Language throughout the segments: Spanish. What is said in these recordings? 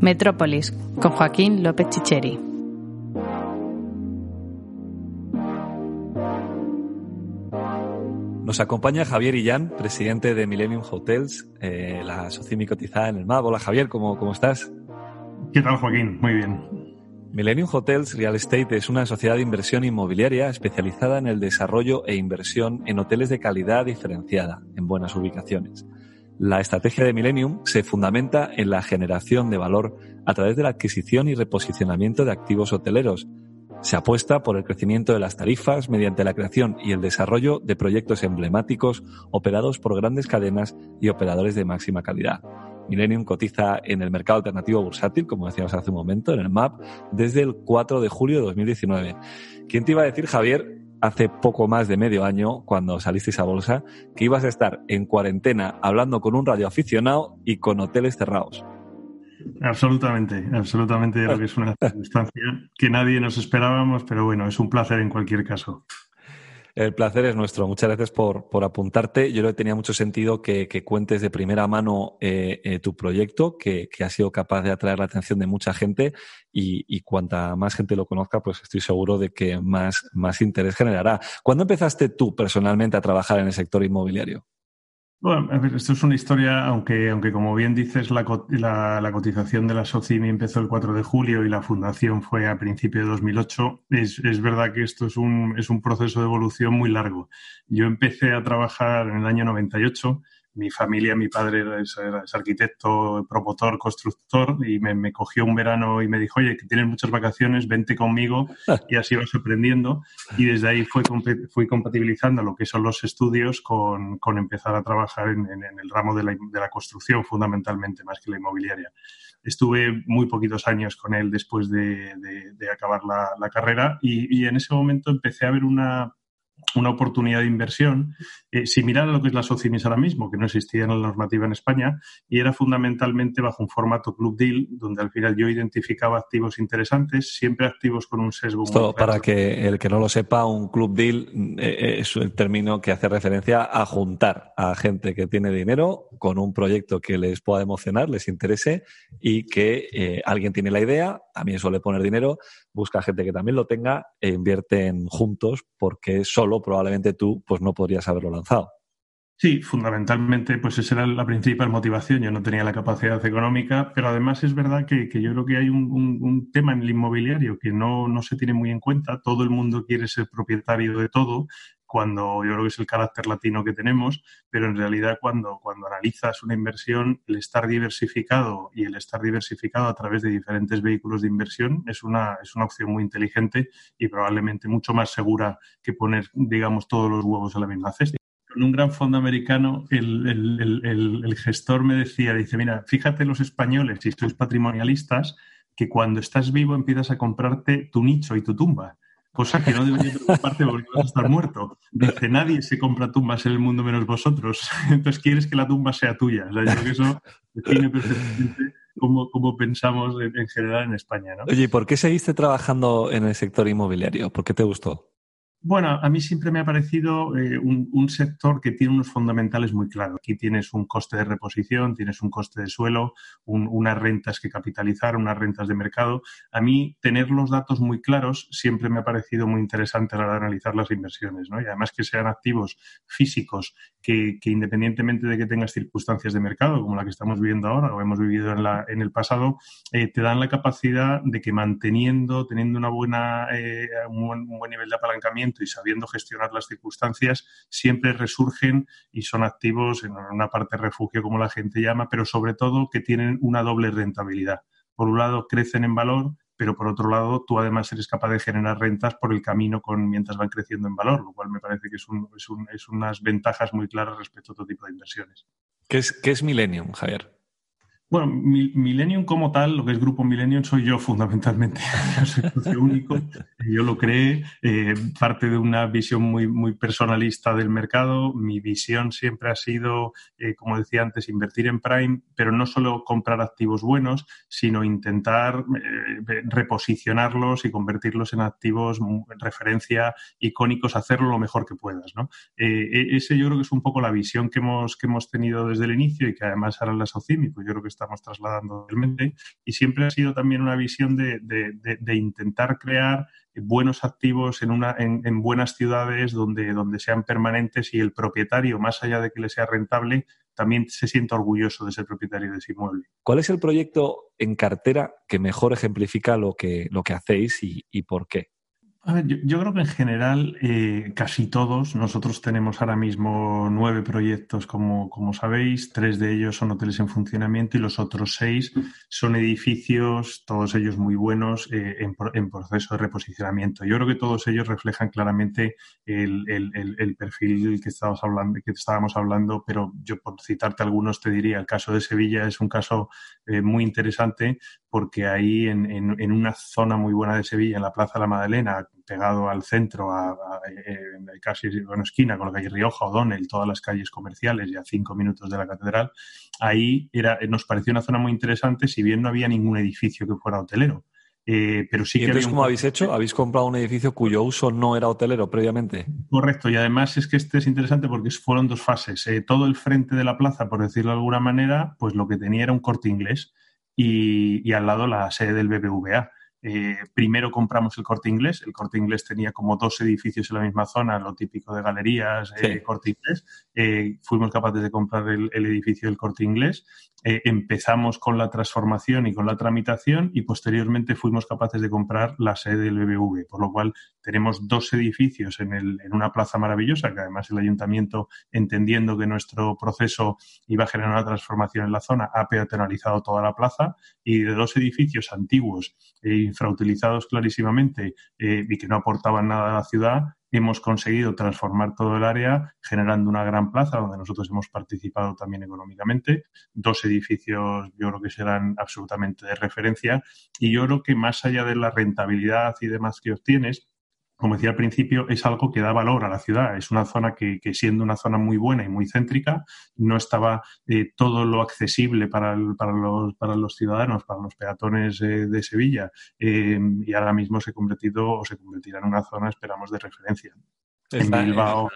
Metrópolis, con Joaquín López Chicheri. Nos acompaña Javier Illán, presidente de Millennium Hotels, eh, la Socimi cotizada en el MAB. Hola Javier, ¿cómo, ¿cómo estás? ¿Qué tal Joaquín? Muy bien. Millennium Hotels Real Estate es una sociedad de inversión inmobiliaria especializada en el desarrollo e inversión en hoteles de calidad diferenciada, en buenas ubicaciones. La estrategia de Millennium se fundamenta en la generación de valor a través de la adquisición y reposicionamiento de activos hoteleros. Se apuesta por el crecimiento de las tarifas mediante la creación y el desarrollo de proyectos emblemáticos operados por grandes cadenas y operadores de máxima calidad. Millennium cotiza en el mercado alternativo bursátil, como decíamos hace un momento, en el MAP, desde el 4 de julio de 2019. ¿Quién te iba a decir, Javier, hace poco más de medio año, cuando salisteis a bolsa, que ibas a estar en cuarentena hablando con un radioaficionado y con hoteles cerrados? Absolutamente, absolutamente lo que es una circunstancia que nadie nos esperábamos, pero bueno, es un placer en cualquier caso. El placer es nuestro. Muchas gracias por, por apuntarte. Yo creo que tenía mucho sentido que, que cuentes de primera mano eh, eh, tu proyecto, que, que, ha sido capaz de atraer la atención de mucha gente y, y, cuanta más gente lo conozca, pues estoy seguro de que más, más interés generará. ¿Cuándo empezaste tú personalmente a trabajar en el sector inmobiliario? Bueno, a ver, esto es una historia, aunque, aunque como bien dices, la, cotización de la SOCIMI empezó el 4 de julio y la fundación fue a principios de 2008, es, es, verdad que esto es un, es un proceso de evolución muy largo. Yo empecé a trabajar en el año 98 mi familia, mi padre es, es, arquitecto, promotor, constructor y me, me, cogió un verano y me dijo, oye, que tienes muchas vacaciones, vente conmigo y así vas aprendiendo. Y desde ahí fui, fui compatibilizando lo que son los estudios con, con empezar a trabajar en, en, en el ramo de la, de la, construcción fundamentalmente, más que la inmobiliaria. Estuve muy poquitos años con él después de, de, de acabar la, la carrera y, y en ese momento empecé a ver una una oportunidad de inversión eh, similar a lo que es la Socimis ahora mismo, que no existía en la normativa en España, y era fundamentalmente bajo un formato club deal, donde al final yo identificaba activos interesantes, siempre activos con un sesgo. Esto, para que el que no lo sepa, un club deal eh, es el término que hace referencia a juntar a gente que tiene dinero con un proyecto que les pueda emocionar, les interese y que eh, alguien tiene la idea, también suele poner dinero, busca gente que también lo tenga e invierten juntos porque solo probablemente tú pues no podrías haberlo lanzado. Sí, fundamentalmente, pues esa era la principal motivación. Yo no tenía la capacidad económica, pero además es verdad que, yo creo que hay un, un, un, tema en el inmobiliario que no, no se tiene muy en cuenta. Todo el mundo quiere ser propietario de todo, cuando yo creo que es el carácter latino que tenemos, pero en realidad cuando, cuando analizas una inversión, el estar diversificado y el estar diversificado a través de diferentes vehículos de inversión es una, es una opción muy inteligente y probablemente mucho más segura que poner, digamos, todos los huevos en la misma cesta. Con un gran fondo americano, el, el, el, el, gestor me decía, dice, mira, fíjate los españoles, si sois patrimonialistas, que cuando estás vivo empiezas a comprarte tu nicho y tu tumba, cosa que no debería preocuparte porque vas a estar muerto. Dice, nadie se compra tumbas en el mundo menos vosotros, entonces quieres que la tumba sea tuya. O sea, yo creo que eso define perfectamente cómo, pensamos en, en, general en España. ¿no? Oye, ¿y por qué seguiste trabajando en el sector inmobiliario? ¿Por qué te gustó? Bueno, a mí siempre me ha parecido eh, un, sector que tiene unos fundamentales muy claros. Aquí tienes un coste de reposición, tienes un coste de suelo, un, unas rentas que capitalizar, unas rentas de mercado. A mí tener los datos muy claros siempre me ha parecido muy interesante a la hora de analizar las inversiones. ¿no? Y además que sean activos físicos que, independientemente de que tengas circunstancias de mercado como la que estamos viviendo ahora o hemos vivido en, la, en el pasado, eh, te dan la capacidad de que manteniendo, teniendo una buena, eh, un buen nivel de apalancamiento, y sabiendo gestionar las circunstancias, siempre resurgen y son activos en una parte refugio, como la gente llama, pero sobre todo que tienen una doble rentabilidad. Por un lado, crecen en valor, pero por otro lado tú además eres capaz de generar rentas por el camino con mientras van creciendo en valor, lo cual me parece que es, un, es, un, es unas ventajas muy claras respecto a otro tipo de inversiones. ¿Qué es, qué es Millennium, Javier? Bueno, Millennium como tal, lo que es Grupo Millennium, soy yo fundamentalmente. yo soy único, yo lo creé, eh, parte de una visión muy, muy personalista del mercado. Mi visión siempre ha sido, eh, como decía antes, invertir en Prime, pero no solo comprar activos buenos, sino intentar eh, reposicionarlos y convertirlos en activos en referencia icónicos, hacerlo lo mejor que puedas. ¿no? E, ese yo creo que es un poco la visión que hemos, que hemos tenido desde el inicio y que además ahora la Socimico. Yo creo que estamos trasladando realmente. Y siempre ha sido también una visión de, intentar crear buenos activos en, una, en, buenas ciudades donde, donde sean permanentes y el propietario, más allá de que le sea rentable, también se sienta orgulloso de ser propietario de ese inmueble. ¿Cuál es el proyecto en cartera que mejor ejemplifica lo que, lo que hacéis y por qué? Yo, creo que en general eh, casi todos, nosotros tenemos ahora mismo nueve proyectos, como, como, sabéis, tres de ellos son hoteles en funcionamiento y los otros seis son edificios, todos ellos muy buenos, eh, en, en, proceso de reposicionamiento. Yo creo que todos ellos reflejan claramente el, el, el, perfil que estábamos, hablando, que estábamos hablando, pero yo por citarte algunos te diría, el caso de Sevilla es un caso eh, muy interesante porque ahí en, en, en una zona muy buena de Sevilla, en la Plaza de la Madalena, pegado al centro, a, casi una esquina con la calle Rioja, O'Donnell, todas las calles comerciales y a cinco minutos de la catedral, ahí era, nos pareció una zona muy interesante, si bien no había ningún edificio que fuera hotelero. Eh, pero sí ¿Y que entonces cómo habéis hecho? ¿Habéis comprado un edificio cuyo uso no era hotelero previamente? Correcto, y además es que este es interesante porque fueron dos fases. Eh, todo el frente de la plaza, por decirlo de alguna manera, pues lo que tenía era un corte inglés y, y al lado la sede del BBVA. Eh, primero compramos el corte inglés. El corte inglés tenía como dos edificios en la misma zona, lo típico de galerías, eh, corte inglés. Eh, fuimos capaces de comprar el, edificio del corte inglés. empezamos con la transformación y con la tramitación y posteriormente fuimos capaces de comprar la sede del BBV, por lo cual tenemos dos edificios en, el, en una plaza maravillosa, que además el ayuntamiento, entendiendo que nuestro proceso iba a generar una transformación en la zona, ha peatonalizado toda la plaza y de dos edificios antiguos infrautilizados clarísimamente eh, y que no aportaban nada a la ciudad, hemos conseguido transformar todo el área generando una gran plaza donde nosotros hemos participado también económicamente, dos edificios yo creo que serán absolutamente de referencia. Y yo creo que más allá de la rentabilidad y demás que obtienes, como decía al principio, es algo que da valor a la ciudad. Es una zona que, siendo una zona muy buena y muy céntrica, no estaba eh, todo lo accesible para, para, los, para, los, ciudadanos, para los peatones eh, de Sevilla. Eh, y ahora mismo se ha convertido o se convertirá en una zona, esperamos, de referencia. en Bilbao.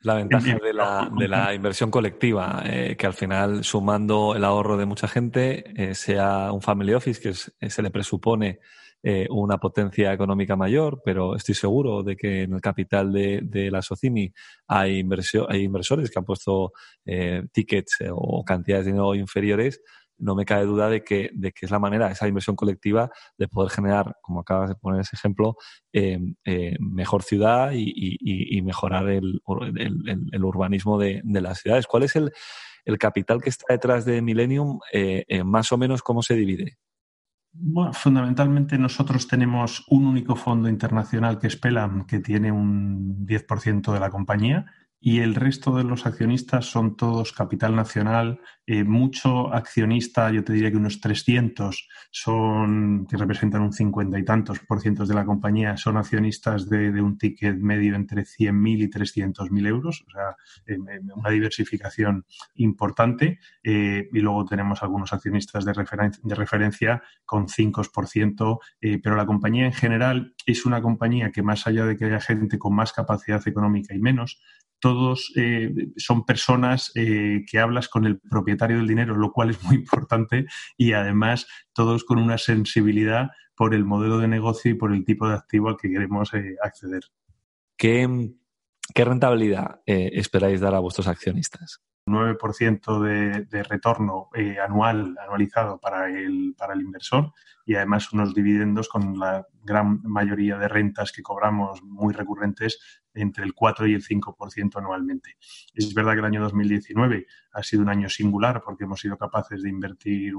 La ventaja de la, de la, inversión colectiva, que al final, sumando el ahorro de mucha gente, sea un family office que se le presupone eh, una potencia económica mayor, pero estoy seguro de que en el capital de, de la Socimi hay, inversión, hay inversores que han puesto eh, tickets eh, o cantidades de dinero inferiores. No me cabe duda de que, de que es la manera, esa inversión colectiva, de poder generar, como acabas de poner ese ejemplo, mejor ciudad y, y, mejorar el, el, el, urbanismo de, de, las ciudades. ¿Cuál es el, el capital que está detrás de Millennium? más o menos, ¿cómo se divide? Bueno, fundamentalmente nosotros tenemos un único fondo internacional que es Pelam, que tiene un 10% de la compañía y el resto de los accionistas son todos capital nacional. Eh, mucho accionista, yo te diría que unos 300 son, que representan un 50 y tantos por ciento de la compañía, son accionistas de, un ticket medio entre 100.000 y 300.000 euros, o sea, una diversificación importante. Eh, y luego tenemos algunos accionistas de, de referencia con 5%, eh, pero la compañía en general es una compañía que más allá de que haya gente con más capacidad económica y menos, todos eh, son personas eh, que hablas con el propietario del dinero, lo cual es muy importante, y además todos con una sensibilidad por el modelo de negocio y por el tipo de activo al que queremos eh, acceder. ¿Qué, ¿Qué, rentabilidad esperáis dar a vuestros accionistas? 9% de, de retorno anual, anualizado para el, para el inversor y además unos dividendos con la gran mayoría de rentas que cobramos muy recurrentes entre el 4 y el 5% anualmente. Es verdad que el año 2019 ha sido un año singular porque hemos sido capaces de invertir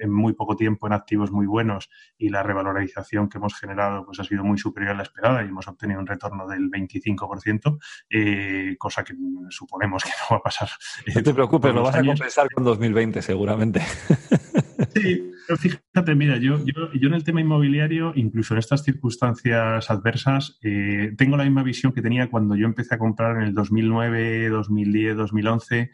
en muy poco tiempo en activos muy buenos y la revalorización que hemos generado pues, ha sido muy superior a la esperada y hemos obtenido un retorno del 25%, eh, cosa que suponemos que no va a pasar. No te preocupes, lo vas a compensar con 2020 seguramente. Sí, pero fíjate, mira, yo, yo, yo, en el tema inmobiliario, incluso en estas circunstancias adversas, eh, tengo la misma visión que tenía cuando yo empecé a comprar en el 2009, 2010, 2011,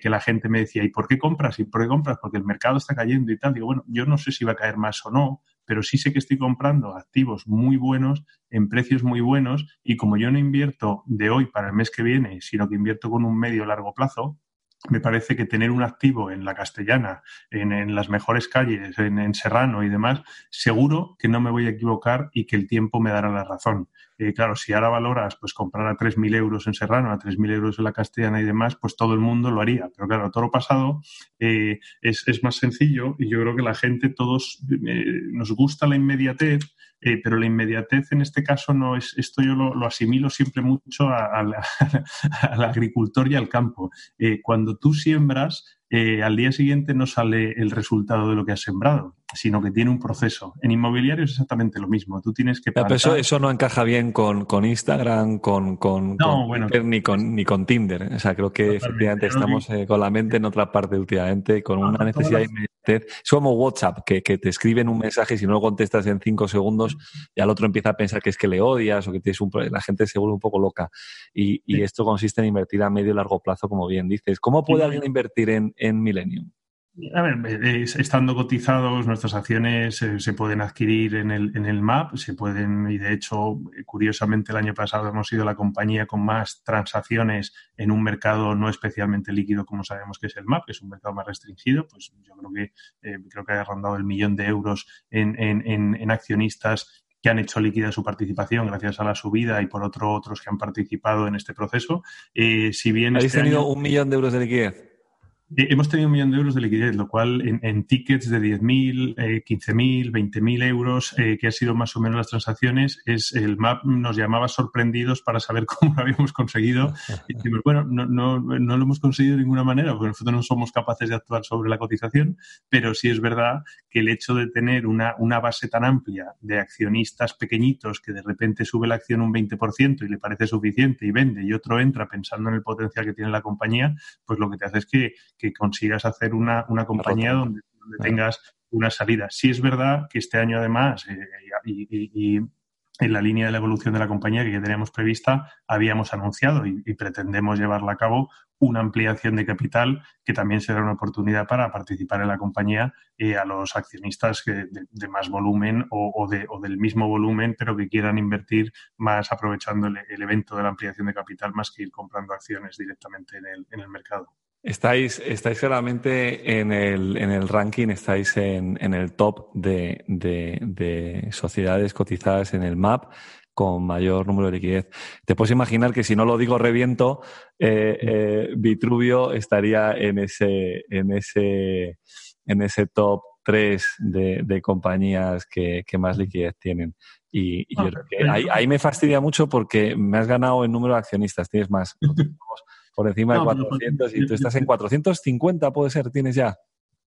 que la gente me decía, ¿y por qué compras? ¿Y por qué compras? Porque el mercado está cayendo y tal. Digo, bueno, yo no sé si va a caer más o no, pero sí sé que estoy comprando activos muy buenos en precios muy buenos y como yo no invierto de hoy para el mes que viene, sino que invierto con un medio largo plazo, me parece que tener un activo en la castellana, en, las mejores calles, en, Serrano y demás, seguro que no me voy a equivocar y que el tiempo me dará la razón. Eh, claro, si ahora valoras pues comprar a 3.000 euros en Serrano, a 3.000 euros en la castellana y demás, pues todo el mundo lo haría. Pero claro, todo lo pasado eh, es, más sencillo y yo creo que la gente, todos eh, nos gusta la inmediatez pero la inmediatez en este caso no es, esto yo lo, asimilo siempre mucho al agricultor y al campo. Cuando tú siembras, eh, al día siguiente no sale el resultado de lo que has sembrado, sino que tiene un proceso. En inmobiliario es exactamente lo mismo. Tú tienes que Pero eso, no encaja bien con, Instagram, con, con, Twitter, ni con, ni con Tinder. O sea, creo que efectivamente estamos eh, con la mente en otra parte últimamente, con una necesidad de inmediatez. Es como WhatsApp, que, te escriben un mensaje y si no lo contestas en cinco segundos, ya el otro empieza a pensar que es que le odias o que tienes un La gente se vuelve un poco loca. Y, esto consiste en invertir a medio y largo plazo, como bien dices. ¿Cómo puede alguien invertir en en Millennium? A ver, estando cotizados, nuestras acciones eh, se pueden adquirir en el, en el MAP, se pueden, y de hecho, curiosamente, el año pasado hemos sido la compañía con más transacciones en un mercado no especialmente líquido como sabemos que es el MAP, que es un mercado más restringido, pues yo creo que eh, creo que ha rondado el millón de euros en, en, en accionistas que han hecho líquida su participación gracias a la subida y por otro otros que han participado en este proceso. Eh, si bien ¿Habéis este tenido un millón de euros de liquidez? Eh, hemos tenido un millón de euros de liquidez, lo cual en, tickets de 10.000, eh, 15.000, 20.000 euros, eh, que ha sido más o menos las transacciones, es el MAP nos llamaba sorprendidos para saber cómo lo habíamos conseguido. Y decimos, bueno, no, no, no, lo hemos conseguido de ninguna manera, porque nosotros no somos capaces de actuar sobre la cotización, pero sí es verdad que el hecho de tener una, una base tan amplia de accionistas pequeñitos que de repente sube la acción un 20% y le parece suficiente y vende, y otro entra pensando en el potencial que tiene la compañía, pues lo que te hace es que que consigas hacer una, compañía donde, tengas una salida. Sí es verdad que este año además, eh, y, en la línea de la evolución de la compañía que ya teníamos prevista, habíamos anunciado y, pretendemos llevarla a cabo una ampliación de capital que también será una oportunidad para participar en la compañía eh, a los accionistas que de, más volumen o, de, o, del mismo volumen, pero que quieran invertir más aprovechando el, evento de la ampliación de capital más que ir comprando acciones directamente en el mercado. Estáis, estáis claramente en el, en el ranking, estáis en, en el top de, de, sociedades cotizadas en el MAP con mayor número de liquidez. Te puedes imaginar que si no lo digo reviento, eh, eh, Vitruvio estaría en ese, en ese, en ese top 3 de, de compañías que, que, más liquidez tienen. Y, yo creo que ahí, ahí, me fastidia mucho porque me has ganado el número de accionistas, tienes más. por encima de 400 y tú estás en 450, puede ser, tienes ya.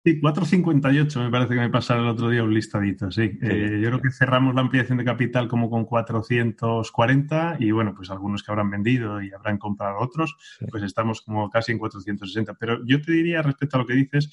Sí, 458 me parece que me pasaron el otro día un listadito, sí. Eh, yo creo que cerramos la ampliación de capital como con 440 y bueno, pues algunos que habrán vendido y habrán comprado otros, pues estamos como casi en 460. Pero yo te diría respecto a lo que dices,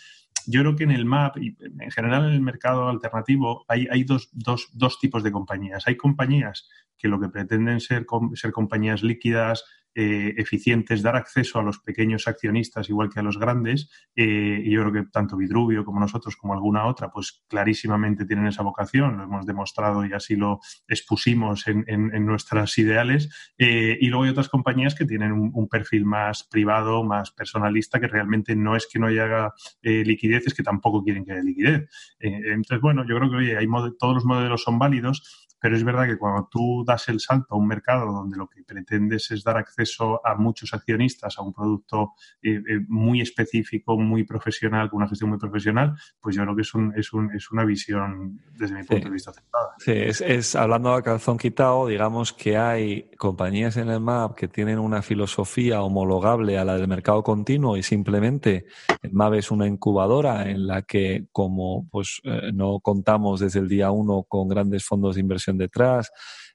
yo creo que en el MAP y en general en el mercado alternativo hay, hay dos, dos, dos tipos de compañías. Hay compañías que lo que pretenden ser, ser compañías líquidas, eh, eficientes, dar acceso a los pequeños accionistas igual que a los grandes. Eh, y yo creo que tanto Vidrubio como nosotros, como alguna otra, pues clarísimamente tienen esa vocación, lo hemos demostrado y así lo expusimos en, nuestras ideales. Eh, y luego hay otras compañías que tienen un, perfil más privado, más personalista, que realmente no es que no haya liquidez, es que tampoco quieren que haya liquidez. entonces, bueno, yo creo que oye, hay todos los modelos son válidos, pero es verdad que cuando tú das el salto a un mercado donde lo que pretendes es dar acceso acceso a muchos accionistas a un producto eh, eh, muy específico, muy profesional, con una gestión muy profesional, pues yo creo que es, un, es, un, es una visión, desde mi punto de vista, aceptada. Sí, es, es, hablando a calzón quitado, digamos que hay compañías en el MAP que tienen una filosofía homologable a la del mercado continuo y simplemente el MAP es una incubadora en la que como pues no contamos desde el día uno con grandes fondos de inversión detrás,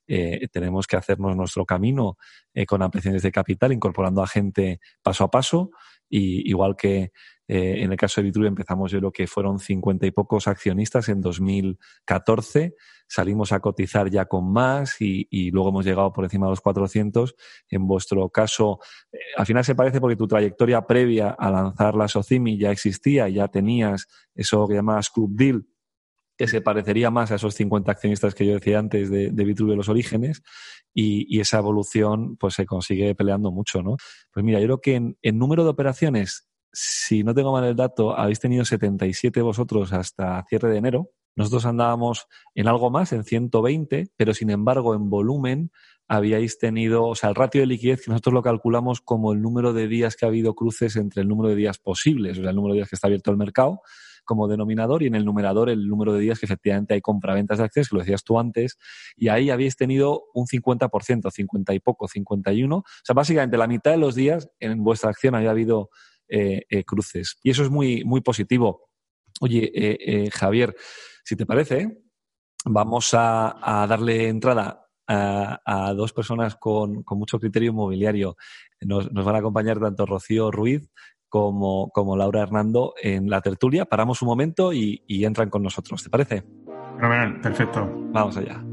eh, tenemos que hacernos nuestro camino eh, con ampliaciones de capital, incorporando a gente paso a paso. Y igual que eh, en el caso de Vitruvio empezamos yo lo que fueron cincuenta y pocos accionistas en 2014, salimos a cotizar ya con más y, y, luego hemos llegado por encima de los 400. En vuestro caso, al final se parece porque tu trayectoria previa a lanzar la Socimi ya existía, ya tenías eso que llamabas Club Deal, que se parecería más a esos 50 accionistas que yo decía antes de, de Vitruvio los orígenes y, esa evolución pues se consigue peleando mucho, ¿no? Pues mira, yo creo que en, en, número de operaciones, si no tengo mal el dato, habéis tenido 77 vosotros hasta cierre de enero. Nosotros andábamos en algo más, en 120, pero sin embargo en volumen habíais tenido, o sea, el ratio de liquidez que nosotros lo calculamos como el número de días que ha habido cruces entre el número de días posibles, o sea, el número de días que está abierto el mercado, como denominador y en el numerador el número de días que efectivamente hay compraventas de acciones, que lo decías tú antes, y ahí habéis tenido un 50%, 50 y poco, 51. O sea, básicamente la mitad de los días en vuestra acción había habido eh, eh, cruces. Y eso es muy, muy positivo. Oye, eh, Javier, si te parece, vamos a, darle entrada a, dos personas con, mucho criterio inmobiliario. Nos, nos, van a acompañar tanto Rocío Ruiz como, como Laura Hernando en la tertulia. Paramos un momento y, y entran con nosotros. ¿Te parece? Perfecto. Vamos allá.